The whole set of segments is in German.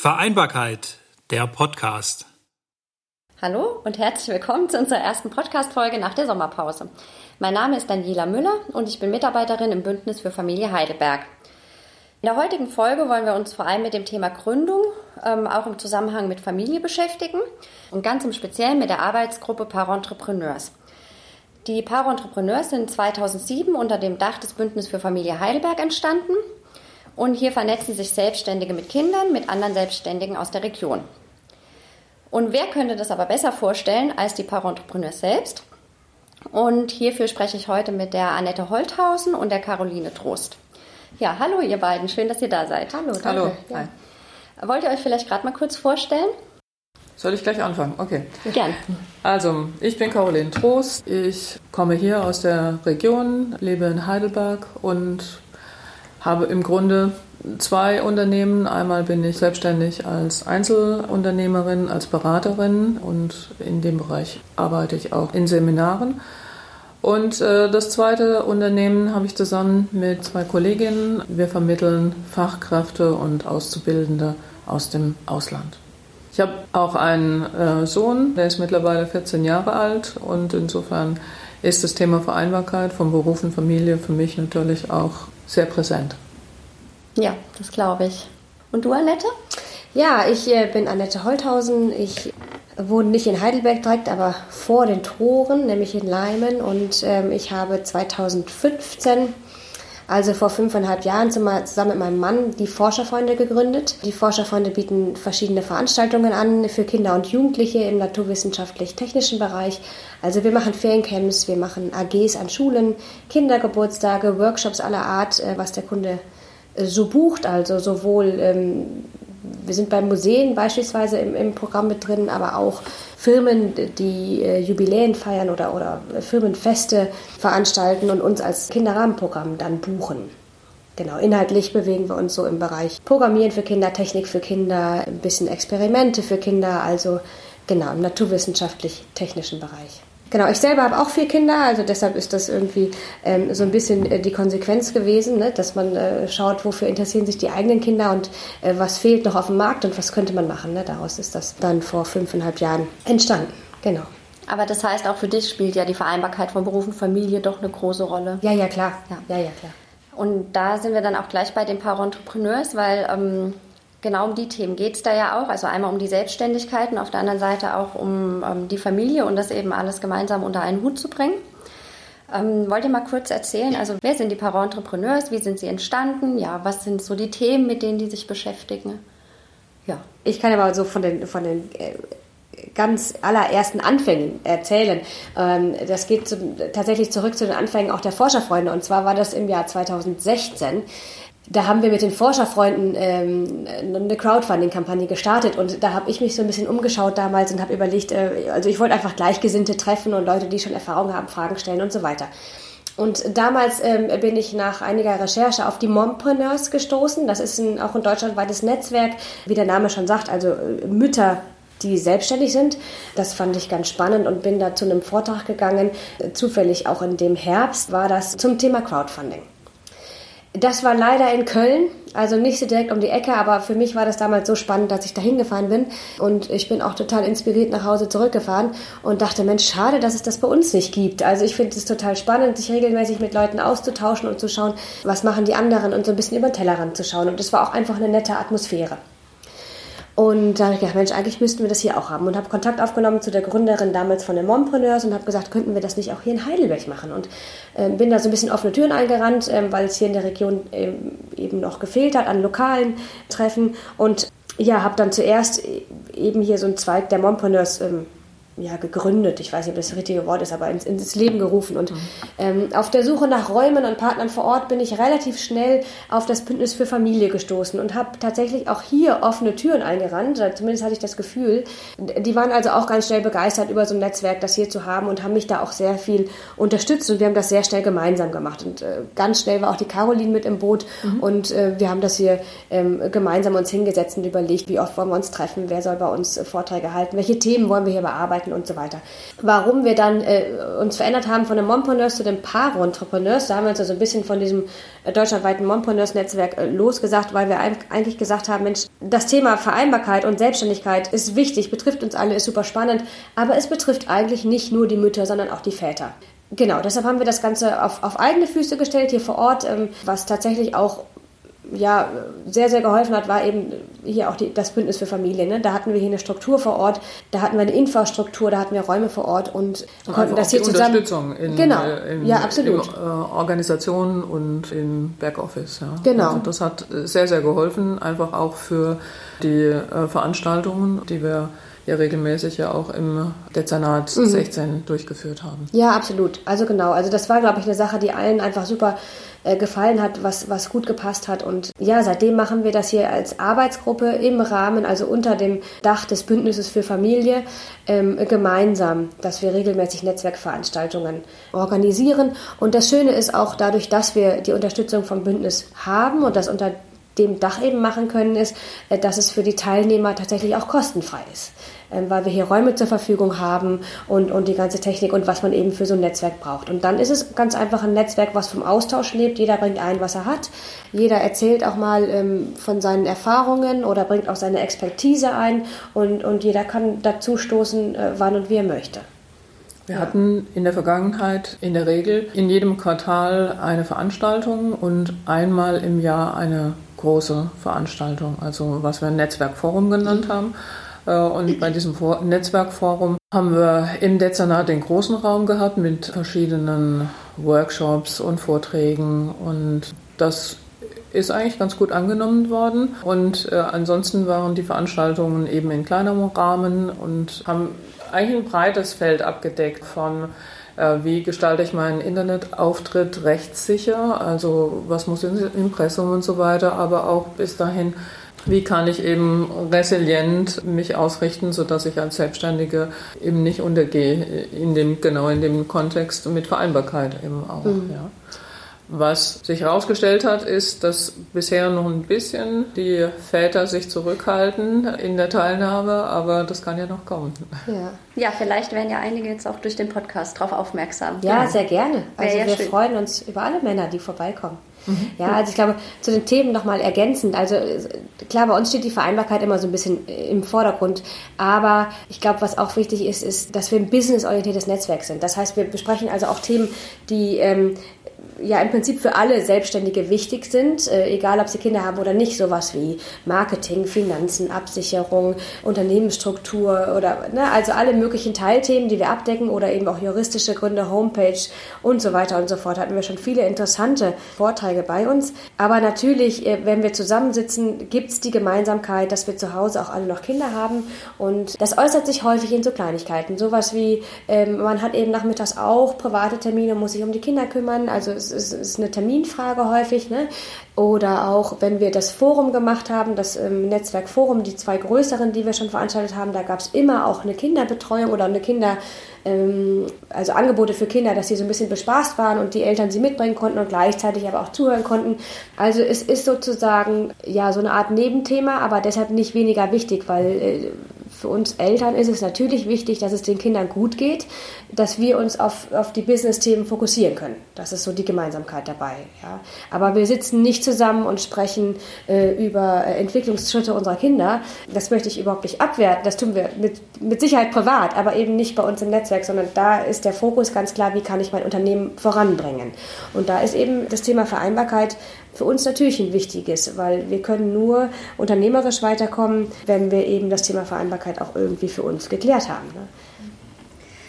Vereinbarkeit, der Podcast. Hallo und herzlich willkommen zu unserer ersten Podcast-Folge nach der Sommerpause. Mein Name ist Daniela Müller und ich bin Mitarbeiterin im Bündnis für Familie Heidelberg. In der heutigen Folge wollen wir uns vor allem mit dem Thema Gründung, ähm, auch im Zusammenhang mit Familie beschäftigen und ganz im Speziellen mit der Arbeitsgruppe Parentrepreneurs. Die Parentrepreneurs sind 2007 unter dem Dach des Bündnis für Familie Heidelberg entstanden und hier vernetzen sich Selbstständige mit Kindern, mit anderen Selbstständigen aus der Region. Und wer könnte das aber besser vorstellen als die Parentrepreneurs selbst? Und hierfür spreche ich heute mit der Annette Holthausen und der Caroline Trost. Ja, hallo ihr beiden, schön, dass ihr da seid. Hallo, danke. Hallo. Ja. Wollt ihr euch vielleicht gerade mal kurz vorstellen? Soll ich gleich anfangen? Okay. Gern. Also, ich bin Caroline Trost. Ich komme hier aus der Region, lebe in Heidelberg und habe im Grunde zwei Unternehmen. Einmal bin ich selbstständig als Einzelunternehmerin, als Beraterin und in dem Bereich arbeite ich auch in Seminaren. Und äh, das zweite Unternehmen habe ich zusammen mit zwei Kolleginnen. Wir vermitteln Fachkräfte und Auszubildende aus dem Ausland. Ich habe auch einen äh, Sohn, der ist mittlerweile 14 Jahre alt und insofern ist das Thema Vereinbarkeit von Beruf und Familie für mich natürlich auch sehr präsent. Ja, das glaube ich. Und du, Annette? Ja, ich äh, bin Annette Holthausen. Ich wohne nicht in Heidelberg direkt, aber vor den Toren, nämlich in Leimen. Und ähm, ich habe 2015, also vor fünfeinhalb Jahren, zusammen mit meinem Mann die Forscherfreunde gegründet. Die Forscherfreunde bieten verschiedene Veranstaltungen an für Kinder und Jugendliche im naturwissenschaftlich-technischen Bereich. Also wir machen Feriencamps, wir machen AGs an Schulen, Kindergeburtstage, Workshops aller Art, äh, was der Kunde äh, so bucht, also sowohl ähm, wir sind bei Museen beispielsweise im, im, Programm mit drin, aber auch Firmen, die äh, Jubiläen feiern oder, oder Firmenfeste veranstalten und uns als Kinderrahmenprogramm dann buchen. Genau, inhaltlich bewegen wir uns so im Bereich Programmieren für Kinder, Technik für Kinder, ein bisschen Experimente für Kinder, also genau im naturwissenschaftlich-technischen Bereich. Genau, ich selber habe auch vier Kinder, also deshalb ist das irgendwie ähm, so ein bisschen äh, die Konsequenz gewesen, ne? dass man äh, schaut, wofür interessieren sich die eigenen Kinder und äh, was fehlt noch auf dem Markt und was könnte man machen. Ne? Daraus ist das dann vor fünfeinhalb Jahren entstanden. Genau. Aber das heißt, auch für dich spielt ja die Vereinbarkeit von Beruf und Familie doch eine große Rolle. Ja, ja, klar. Ja, ja, ja klar. Und da sind wir dann auch gleich bei den Paar Entrepreneurs, weil ähm, Genau um die Themen geht es da ja auch. Also einmal um die Selbstständigkeit und auf der anderen Seite auch um ähm, die Familie und das eben alles gemeinsam unter einen Hut zu bringen. Ähm, wollt ihr mal kurz erzählen, also wer sind die Parentrepreneurs, wie sind sie entstanden, ja, was sind so die Themen, mit denen die sich beschäftigen? Ja. Ich kann aber so von den, von den äh, ganz allerersten Anfängen erzählen. Ähm, das geht zu, tatsächlich zurück zu den Anfängen auch der Forscherfreunde und zwar war das im Jahr 2016 da haben wir mit den Forscherfreunden ähm, eine Crowdfunding-Kampagne gestartet und da habe ich mich so ein bisschen umgeschaut damals und habe überlegt, äh, also ich wollte einfach Gleichgesinnte treffen und Leute, die schon Erfahrung haben, Fragen stellen und so weiter. Und damals ähm, bin ich nach einiger Recherche auf die Mompreneurs gestoßen. Das ist ein, auch ein deutschlandweites Netzwerk, wie der Name schon sagt, also äh, Mütter, die selbstständig sind. Das fand ich ganz spannend und bin da zu einem Vortrag gegangen. Zufällig auch in dem Herbst war das zum Thema Crowdfunding. Das war leider in Köln, also nicht so direkt um die Ecke, aber für mich war das damals so spannend, dass ich da hingefahren bin und ich bin auch total inspiriert nach Hause zurückgefahren und dachte, Mensch, schade, dass es das bei uns nicht gibt. Also ich finde es total spannend, sich regelmäßig mit Leuten auszutauschen und zu schauen, was machen die anderen und so ein bisschen über den Tellerrand zu schauen. Und es war auch einfach eine nette Atmosphäre. Und da habe ich gedacht, Mensch, eigentlich müssten wir das hier auch haben. Und habe Kontakt aufgenommen zu der Gründerin damals von den Mompreneurs und habe gesagt, könnten wir das nicht auch hier in Heidelberg machen? Und äh, bin da so ein bisschen offene Türen eingerannt, äh, weil es hier in der Region äh, eben noch gefehlt hat an lokalen Treffen. Und ja, habe dann zuerst eben hier so einen Zweig der Mompreneurs ähm, ja, gegründet, ich weiß nicht, ob das das richtige Wort ist, aber ins, ins Leben gerufen. Und mhm. ähm, auf der Suche nach Räumen und Partnern vor Ort bin ich relativ schnell auf das Bündnis für Familie gestoßen und habe tatsächlich auch hier offene Türen eingerannt, zumindest hatte ich das Gefühl. Die waren also auch ganz schnell begeistert über so ein Netzwerk, das hier zu haben und haben mich da auch sehr viel unterstützt und wir haben das sehr schnell gemeinsam gemacht. Und äh, ganz schnell war auch die Caroline mit im Boot mhm. und äh, wir haben das hier ähm, gemeinsam uns hingesetzt und überlegt, wie oft wollen wir uns treffen, wer soll bei uns äh, Vorträge halten, welche Themen wollen wir hier bearbeiten Möglichkeiten und so weiter. Warum wir dann äh, uns verändert haben von dem Mompreneurs zu dem Paro-Entrepreneurs, da haben wir uns also ein bisschen von diesem äh, deutschlandweiten Mompreneurs-Netzwerk äh, losgesagt, weil wir eigentlich gesagt haben, Mensch, das Thema Vereinbarkeit und Selbstständigkeit ist wichtig, betrifft uns alle, ist super spannend, aber es betrifft eigentlich nicht nur die Mütter, sondern auch die Väter. Genau, deshalb haben wir das Ganze auf, auf eigene Füße gestellt hier vor Ort, ähm, was tatsächlich auch ja, sehr, sehr geholfen hat, war eben hier auch die, das Bündnis für Familien. Ne? Da hatten wir hier eine Struktur vor Ort, da hatten wir eine Infrastruktur, da hatten wir Räume vor Ort und, und konnten das hier zusammen. Unterstützung in, genau. Äh, in, ja, absolut. in äh, Organisationen und im Backoffice. Ja. Genau. Also das hat sehr, sehr geholfen, einfach auch für die äh, Veranstaltungen, die wir ja regelmäßig ja auch im Dezernat mhm. 16 durchgeführt haben. Ja, absolut. Also genau. Also das war, glaube ich, eine Sache, die allen einfach super äh, gefallen hat, was, was gut gepasst hat. Und ja, seitdem machen wir das hier als Arbeitsgruppe im Rahmen, also unter dem Dach des Bündnisses für Familie, ähm, gemeinsam, dass wir regelmäßig Netzwerkveranstaltungen organisieren. Und das Schöne ist auch dadurch, dass wir die Unterstützung vom Bündnis haben und das unter dem Dach eben machen können, ist, äh, dass es für die Teilnehmer tatsächlich auch kostenfrei ist. Ähm, weil wir hier Räume zur Verfügung haben und, und die ganze Technik und was man eben für so ein Netzwerk braucht. Und dann ist es ganz einfach ein Netzwerk, was vom Austausch lebt. Jeder bringt ein, was er hat. Jeder erzählt auch mal ähm, von seinen Erfahrungen oder bringt auch seine Expertise ein und, und jeder kann dazu stoßen, äh, wann und wie er möchte. Wir hatten in der Vergangenheit in der Regel in jedem Quartal eine Veranstaltung und einmal im Jahr eine große Veranstaltung, also was wir ein Netzwerkforum genannt haben. Äh, und bei diesem Netzwerkforum haben wir im Dezernat den großen Raum gehabt mit verschiedenen Workshops und Vorträgen und das ist eigentlich ganz gut angenommen worden. Und äh, ansonsten waren die Veranstaltungen eben in kleinerem Rahmen und haben eigentlich ein breites Feld abgedeckt von äh, wie gestalte ich meinen Internetauftritt rechtssicher, also was muss in Impressum und so weiter, aber auch bis dahin, wie kann ich eben resilient mich ausrichten, sodass ich als Selbstständige eben nicht untergehe in dem, genau in dem Kontext mit Vereinbarkeit eben auch. Mhm. Ja. Was sich herausgestellt hat, ist, dass bisher noch ein bisschen die Väter sich zurückhalten in der Teilnahme, aber das kann ja noch kommen. Ja, ja vielleicht werden ja einige jetzt auch durch den Podcast darauf aufmerksam. Ja, genau. sehr gerne. Also ja wir schön. freuen uns über alle Männer, die vorbeikommen. Mhm. Ja, also ich glaube, zu den Themen nochmal ergänzend. Also klar, bei uns steht die Vereinbarkeit immer so ein bisschen im Vordergrund. Aber ich glaube, was auch wichtig ist, ist, dass wir ein businessorientiertes Netzwerk sind. Das heißt, wir besprechen also auch Themen, die ähm, ja im Prinzip für alle Selbstständige wichtig sind, äh, egal ob sie Kinder haben oder nicht, sowas wie Marketing, Finanzen, Absicherung, Unternehmensstruktur oder ne, also alle möglichen Teilthemen, die wir abdecken oder eben auch juristische Gründe, Homepage und so weiter und so fort. Hatten wir schon viele interessante Vorträge bei uns. Aber natürlich, äh, wenn wir zusammensitzen, gibt es die Gemeinsamkeit, dass wir zu Hause auch alle noch Kinder haben und das äußert sich häufig in so Kleinigkeiten. Sowas wie, ähm, man hat eben nachmittags auch private Termine, muss sich um die Kinder kümmern, also es ist, ist eine Terminfrage häufig. Ne? Oder auch, wenn wir das Forum gemacht haben, das ähm, Netzwerkforum, die zwei größeren, die wir schon veranstaltet haben, da gab es immer auch eine Kinderbetreuung oder eine Kinder, ähm, also Angebote für Kinder, dass sie so ein bisschen bespaßt waren und die Eltern sie mitbringen konnten und gleichzeitig aber auch zuhören konnten. Also es ist sozusagen ja so eine Art Nebenthema, aber deshalb nicht weniger wichtig, weil äh, für uns Eltern ist es natürlich wichtig, dass es den Kindern gut geht, dass wir uns auf, auf die Business-Themen fokussieren können. Das ist so die Gemeinsamkeit dabei. Ja. Aber wir sitzen nicht zusammen und sprechen äh, über äh, Entwicklungsschritte unserer Kinder. Das möchte ich überhaupt nicht abwerten. Das tun wir mit, mit Sicherheit privat, aber eben nicht bei uns im Netzwerk, sondern da ist der Fokus ganz klar, wie kann ich mein Unternehmen voranbringen. Und da ist eben das Thema Vereinbarkeit für uns natürlich ein wichtiges, weil wir können nur unternehmerisch weiterkommen, wenn wir eben das Thema Vereinbarkeit auch irgendwie für uns geklärt haben. Ne?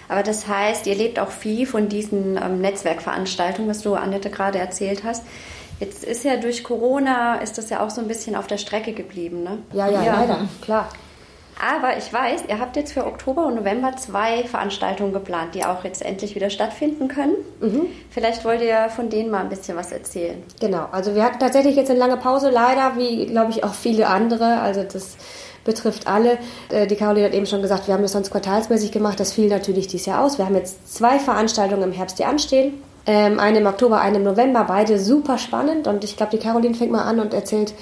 Aber das heißt, ihr lebt auch viel von diesen ähm, Netzwerkveranstaltungen, was du, Annette, gerade erzählt hast. Jetzt ist ja durch Corona, ist das ja auch so ein bisschen auf der Strecke geblieben, ne? Ja, ja, ja. leider, klar. Aber ich weiß, ihr habt jetzt für Oktober und November zwei Veranstaltungen geplant, die auch jetzt endlich wieder stattfinden können. Mhm. Vielleicht wollt ihr von denen mal ein bisschen was erzählen. Genau, also wir hatten tatsächlich jetzt eine lange Pause, leider, wie glaube ich auch viele andere. Also das betrifft alle. Äh, die Caroline hat eben schon gesagt, wir haben das sonst quartalsmäßig gemacht. Das fiel natürlich dieses Jahr aus. Wir haben jetzt zwei Veranstaltungen im Herbst, die anstehen. Ähm, eine im Oktober, eine im November, beide super spannend. Und ich glaube, die Caroline fängt mal an und erzählt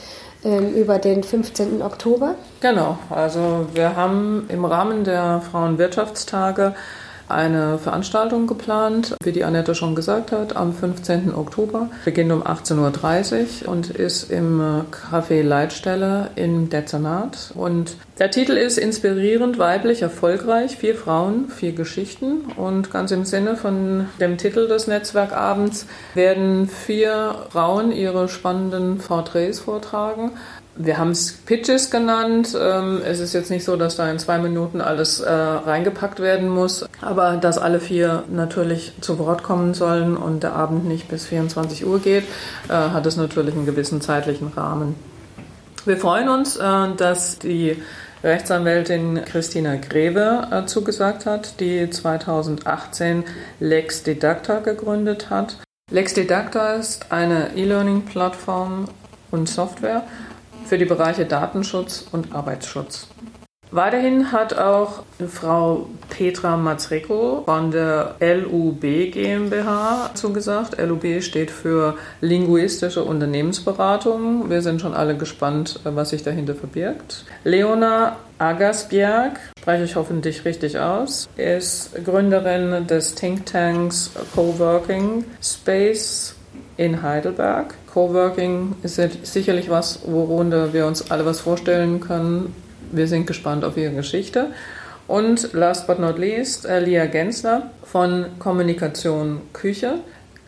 ähm, über den 15. Oktober. Genau, also wir haben im Rahmen der Frauenwirtschaftstage eine Veranstaltung geplant, wie die Annette schon gesagt hat, am 15. Oktober. Beginnt um 18.30 Uhr und ist im Café Leitstelle im Dezernat. Und der Titel ist Inspirierend, weiblich, erfolgreich. Vier Frauen, vier Geschichten. Und ganz im Sinne von dem Titel des Netzwerkabends werden vier Frauen ihre spannenden Porträts vortragen. Wir haben es Pitches genannt. Ähm, es ist jetzt nicht so, dass da in zwei Minuten alles äh, reingepackt werden muss, aber dass alle vier natürlich zu Wort kommen sollen und der Abend nicht bis 24 Uhr geht, äh, hat es natürlich einen gewissen zeitlichen Rahmen. Wir freuen uns, äh, dass die Rechtsanwältin Christina Greve zugesagt hat, die 2018 Lex Didacta gegründet hat. Lex Didacta ist eine E-Learning-Plattform und Software für die Bereiche Datenschutz und Arbeitsschutz. Weiterhin hat auch Frau Petra Mazreko von der LUB GmbH zugesagt. LUB steht für Linguistische Unternehmensberatung. Wir sind schon alle gespannt, was sich dahinter verbirgt. Leona Agasbjerg, spreche ich hoffentlich richtig aus, ist Gründerin des Thinktanks Coworking Space in Heidelberg. Coworking ist sicherlich was, worunter wir uns alle was vorstellen können. Wir sind gespannt auf ihre Geschichte. Und last but not least, äh, Lia Gensler von Kommunikation Küche.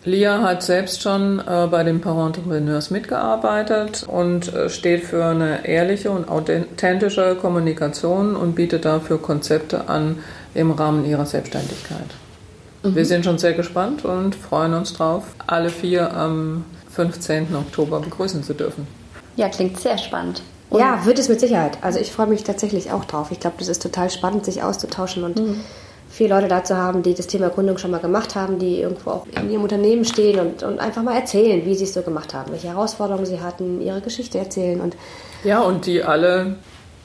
Lia hat selbst schon äh, bei den Parentrepreneurs mitgearbeitet und äh, steht für eine ehrliche und authentische Kommunikation und bietet dafür Konzepte an im Rahmen ihrer Selbstständigkeit. Mhm. Wir sind schon sehr gespannt und freuen uns drauf, alle vier am 15. Oktober begrüßen zu dürfen. Ja, klingt sehr spannend. Und ja, wird es mit Sicherheit. Also ich freue mich tatsächlich auch drauf. Ich glaube, das ist total spannend, sich auszutauschen und mhm. viele Leute da zu haben, die das Thema Gründung schon mal gemacht haben, die irgendwo auch in ihrem Unternehmen stehen und, und einfach mal erzählen, wie sie es so gemacht haben, welche Herausforderungen sie hatten, ihre Geschichte erzählen. Und ja, und die alle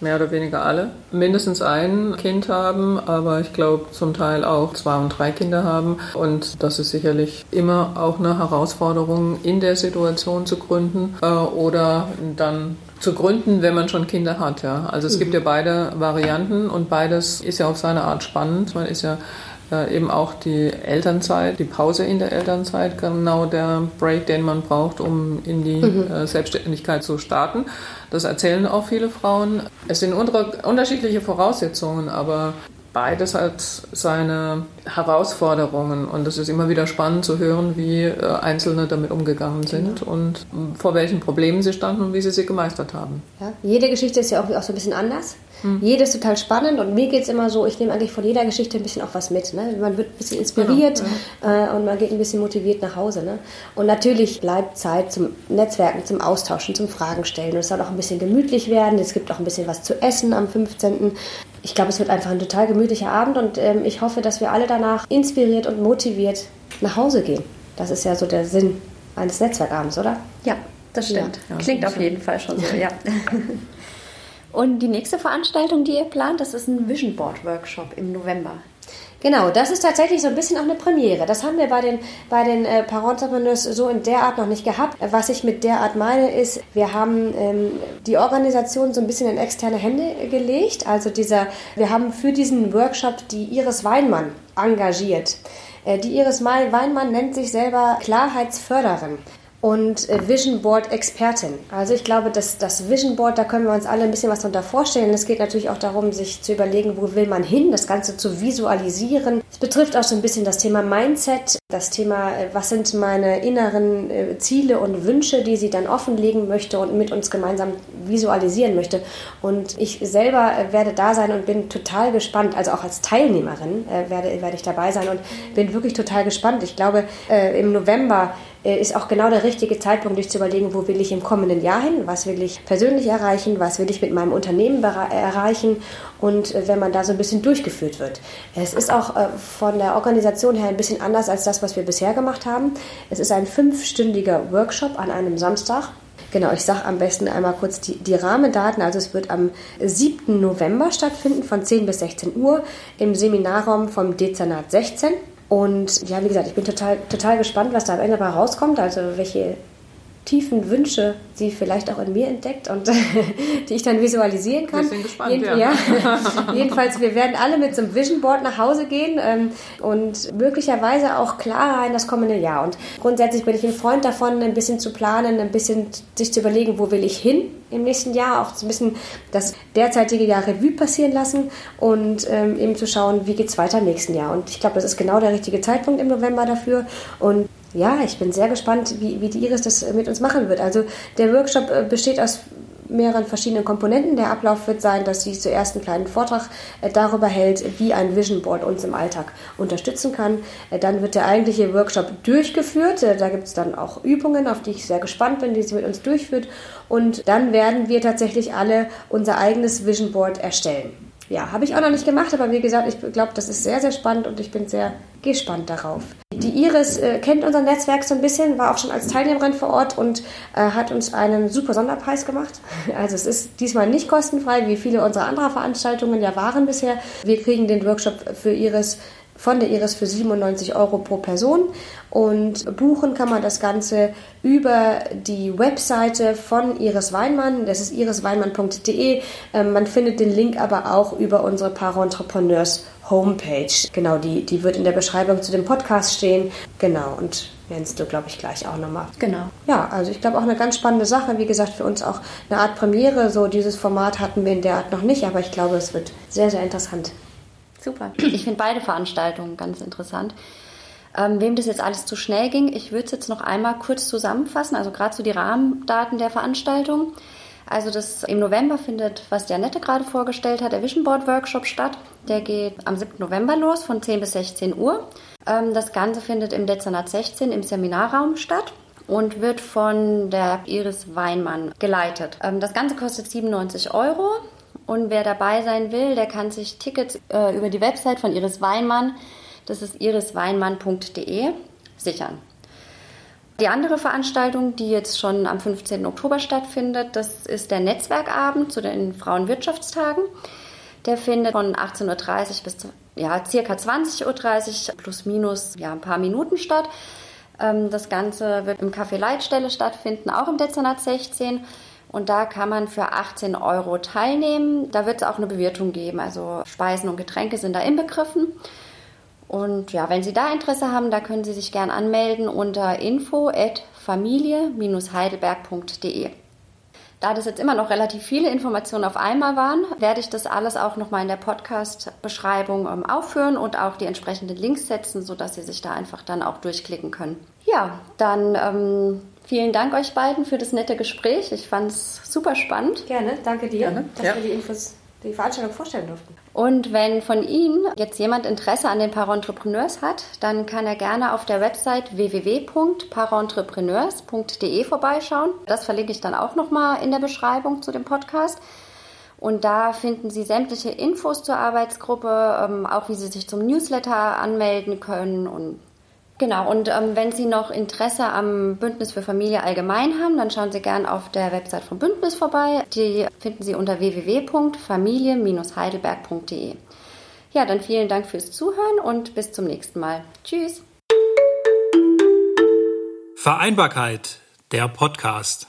mehr oder weniger alle, mindestens ein Kind haben, aber ich glaube zum Teil auch zwei und drei Kinder haben. Und das ist sicherlich immer auch eine Herausforderung, in der Situation zu gründen äh, oder dann zu gründen, wenn man schon Kinder hat. Ja. Also es mhm. gibt ja beide Varianten und beides ist ja auf seine Art spannend. Man ist ja äh, eben auch die Elternzeit, die Pause in der Elternzeit, genau der Break, den man braucht, um in die mhm. äh, Selbstständigkeit zu starten. Das erzählen auch viele Frauen. Es sind unterschiedliche Voraussetzungen, aber beides hat seine Herausforderungen und es ist immer wieder spannend zu hören, wie äh, Einzelne damit umgegangen sind genau. und vor welchen Problemen sie standen und wie sie sie gemeistert haben. Ja, jede Geschichte ist ja auch, auch so ein bisschen anders. Mhm. Jede ist total spannend und mir geht es immer so, ich nehme eigentlich von jeder Geschichte ein bisschen auch was mit. Ne? Man wird ein bisschen inspiriert genau, äh, und man geht ein bisschen motiviert nach Hause. Ne? Und natürlich bleibt Zeit zum Netzwerken, zum Austauschen, zum Fragen stellen. Und es soll auch ein bisschen gemütlich werden. Es gibt auch ein bisschen was zu essen am 15 ich glaube, es wird einfach ein total gemütlicher Abend und ähm, ich hoffe, dass wir alle danach inspiriert und motiviert nach Hause gehen. Das ist ja so der Sinn eines Netzwerkabends, oder? Ja, das stimmt. Ja, Klingt auf jeden Fall schon so, ja. und die nächste Veranstaltung, die ihr plant, das ist ein Vision Board Workshop im November. Genau, das ist tatsächlich so ein bisschen auch eine Premiere. Das haben wir bei den, bei den äh, Parentrepreneurs so in der Art noch nicht gehabt. Was ich mit der Art meine, ist, wir haben ähm, die Organisation so ein bisschen in externe Hände gelegt. Also dieser, wir haben für diesen Workshop die Iris Weinmann engagiert. Äh, die Iris Weinmann nennt sich selber Klarheitsförderin und äh, Vision Board Expertin. Also ich glaube, dass das Vision Board, da können wir uns alle ein bisschen was darunter vorstellen. Es geht natürlich auch darum, sich zu überlegen, wo will man hin, das Ganze zu visualisieren. Es betrifft auch so ein bisschen das Thema Mindset, das Thema, äh, was sind meine inneren äh, Ziele und Wünsche, die sie dann offenlegen möchte und mit uns gemeinsam visualisieren möchte. Und ich selber werde da sein und bin total gespannt, also auch als Teilnehmerin werde, werde ich dabei sein und bin wirklich total gespannt. Ich glaube, im November ist auch genau der richtige Zeitpunkt, sich zu überlegen, wo will ich im kommenden Jahr hin, was will ich persönlich erreichen, was will ich mit meinem Unternehmen erreichen und äh, wenn man da so ein bisschen durchgeführt wird. Es ist auch äh, von der Organisation her ein bisschen anders als das, was wir bisher gemacht haben. Es ist ein fünfstündiger Workshop an einem Samstag. Genau, ich sage am besten einmal kurz die, die, Rahmendaten. Also es wird am 7. November stattfinden von 10 bis 16 Uhr im Seminarraum vom Dezernat 16. Und ja, wie gesagt, ich bin total, total gespannt, was da am Ende dabei rauskommt, also welche tiefen Wünsche sie vielleicht auch in mir entdeckt und die ich dann visualisieren kann. Wir sind gespannt, Jeden, ja. ja. Jedenfalls, wir werden alle mit so einem Vision Board nach Hause gehen ähm, und möglicherweise auch klarer in das kommende Jahr. Und grundsätzlich bin ich ein Freund davon, ein bisschen zu planen, ein bisschen sich zu überlegen, wo will ich hin im nächsten Jahr, auch ein bisschen das derzeitige Jahr Revue passieren lassen und ähm, eben zu schauen, wie geht es weiter im nächsten Jahr. Und ich glaube, das ist genau der richtige Zeitpunkt im November dafür. Und ja, ich bin sehr gespannt, wie, wie die Iris das mit uns machen wird. Also der Workshop äh, besteht aus mehreren verschiedenen Komponenten. Der Ablauf wird sein, dass sie zuerst einen kleinen Vortrag äh, darüber hält, wie ein Vision Board uns im Alltag unterstützen kann. Äh, dann wird der eigentliche Workshop durchgeführt. Da gibt es dann auch Übungen, auf die ich sehr gespannt bin, die sie mit uns durchführt. Und dann werden wir tatsächlich alle unser eigenes Vision Board erstellen. Ja, habe ich auch noch nicht gemacht, aber wie gesagt, ich glaube, das ist sehr, sehr spannend und ich bin sehr gespannt darauf. Die Iris äh, kennt unser Netzwerk so ein bisschen, war auch schon als Teilnehmerin vor Ort und äh, hat uns einen super Sonderpreis gemacht. Also es ist diesmal nicht kostenfrei, wie viele unserer anderen Veranstaltungen ja waren bisher. Wir kriegen den Workshop für Iris von der Iris für 97 Euro pro Person. Und buchen kann man das Ganze über die Webseite von Iris Weinmann. Das ist irisweinmann.de. Ähm, man findet den Link aber auch über unsere Para-Entrepreneurs Homepage. Genau, die, die wird in der Beschreibung zu dem Podcast stehen. Genau, und nennst du, glaube ich, gleich auch nochmal. Genau. Ja, also ich glaube auch eine ganz spannende Sache. Wie gesagt, für uns auch eine Art Premiere. So dieses Format hatten wir in der Art noch nicht, aber ich glaube, es wird sehr, sehr interessant. Super. Ich finde beide Veranstaltungen ganz interessant. Ähm, wem das jetzt alles zu schnell ging, ich würde es jetzt noch einmal kurz zusammenfassen, also gerade so die Rahmendaten der Veranstaltung. Also das im November findet, was Janette gerade vorgestellt hat, der Vision Board Workshop statt. Der geht am 7. November los von 10 bis 16 Uhr. Ähm, das Ganze findet im Dezernat 16 im Seminarraum statt und wird von der Iris Weinmann geleitet. Ähm, das Ganze kostet 97 Euro. Und wer dabei sein will, der kann sich Tickets äh, über die Website von Iris Weinmann, das ist irisweinmann.de, sichern. Die andere Veranstaltung, die jetzt schon am 15. Oktober stattfindet, das ist der Netzwerkabend zu den Frauenwirtschaftstagen. Der findet von 18.30 Uhr bis ja, circa 20.30 Uhr plus minus ja, ein paar Minuten statt. Ähm, das Ganze wird im Café Leitstelle stattfinden, auch im Dezernat 16. Und da kann man für 18 Euro teilnehmen. Da wird es auch eine Bewirtung geben. Also Speisen und Getränke sind da inbegriffen. Und ja, wenn Sie da Interesse haben, da können Sie sich gern anmelden unter info@familie-heidelberg.de. Da das jetzt immer noch relativ viele Informationen auf einmal waren, werde ich das alles auch nochmal in der Podcast-Beschreibung ähm, aufführen und auch die entsprechenden Links setzen, sodass Sie sich da einfach dann auch durchklicken können. Ja, dann ähm, vielen Dank euch beiden für das nette Gespräch. Ich fand es super spannend. Gerne, danke dir, Gerne, dass ja. wir die Infos, die Veranstaltung vorstellen durften. Und wenn von Ihnen jetzt jemand Interesse an den Parentrepreneurs hat, dann kann er gerne auf der Website www.parentrepreneurs.de vorbeischauen. Das verlinke ich dann auch nochmal in der Beschreibung zu dem Podcast. Und da finden Sie sämtliche Infos zur Arbeitsgruppe, ähm, auch wie Sie sich zum Newsletter anmelden können und Genau, und ähm, wenn Sie noch Interesse am Bündnis für Familie allgemein haben, dann schauen Sie gerne auf der Website vom Bündnis vorbei. Die finden Sie unter www.familie-heidelberg.de. Ja, dann vielen Dank fürs Zuhören und bis zum nächsten Mal. Tschüss. Vereinbarkeit, der Podcast.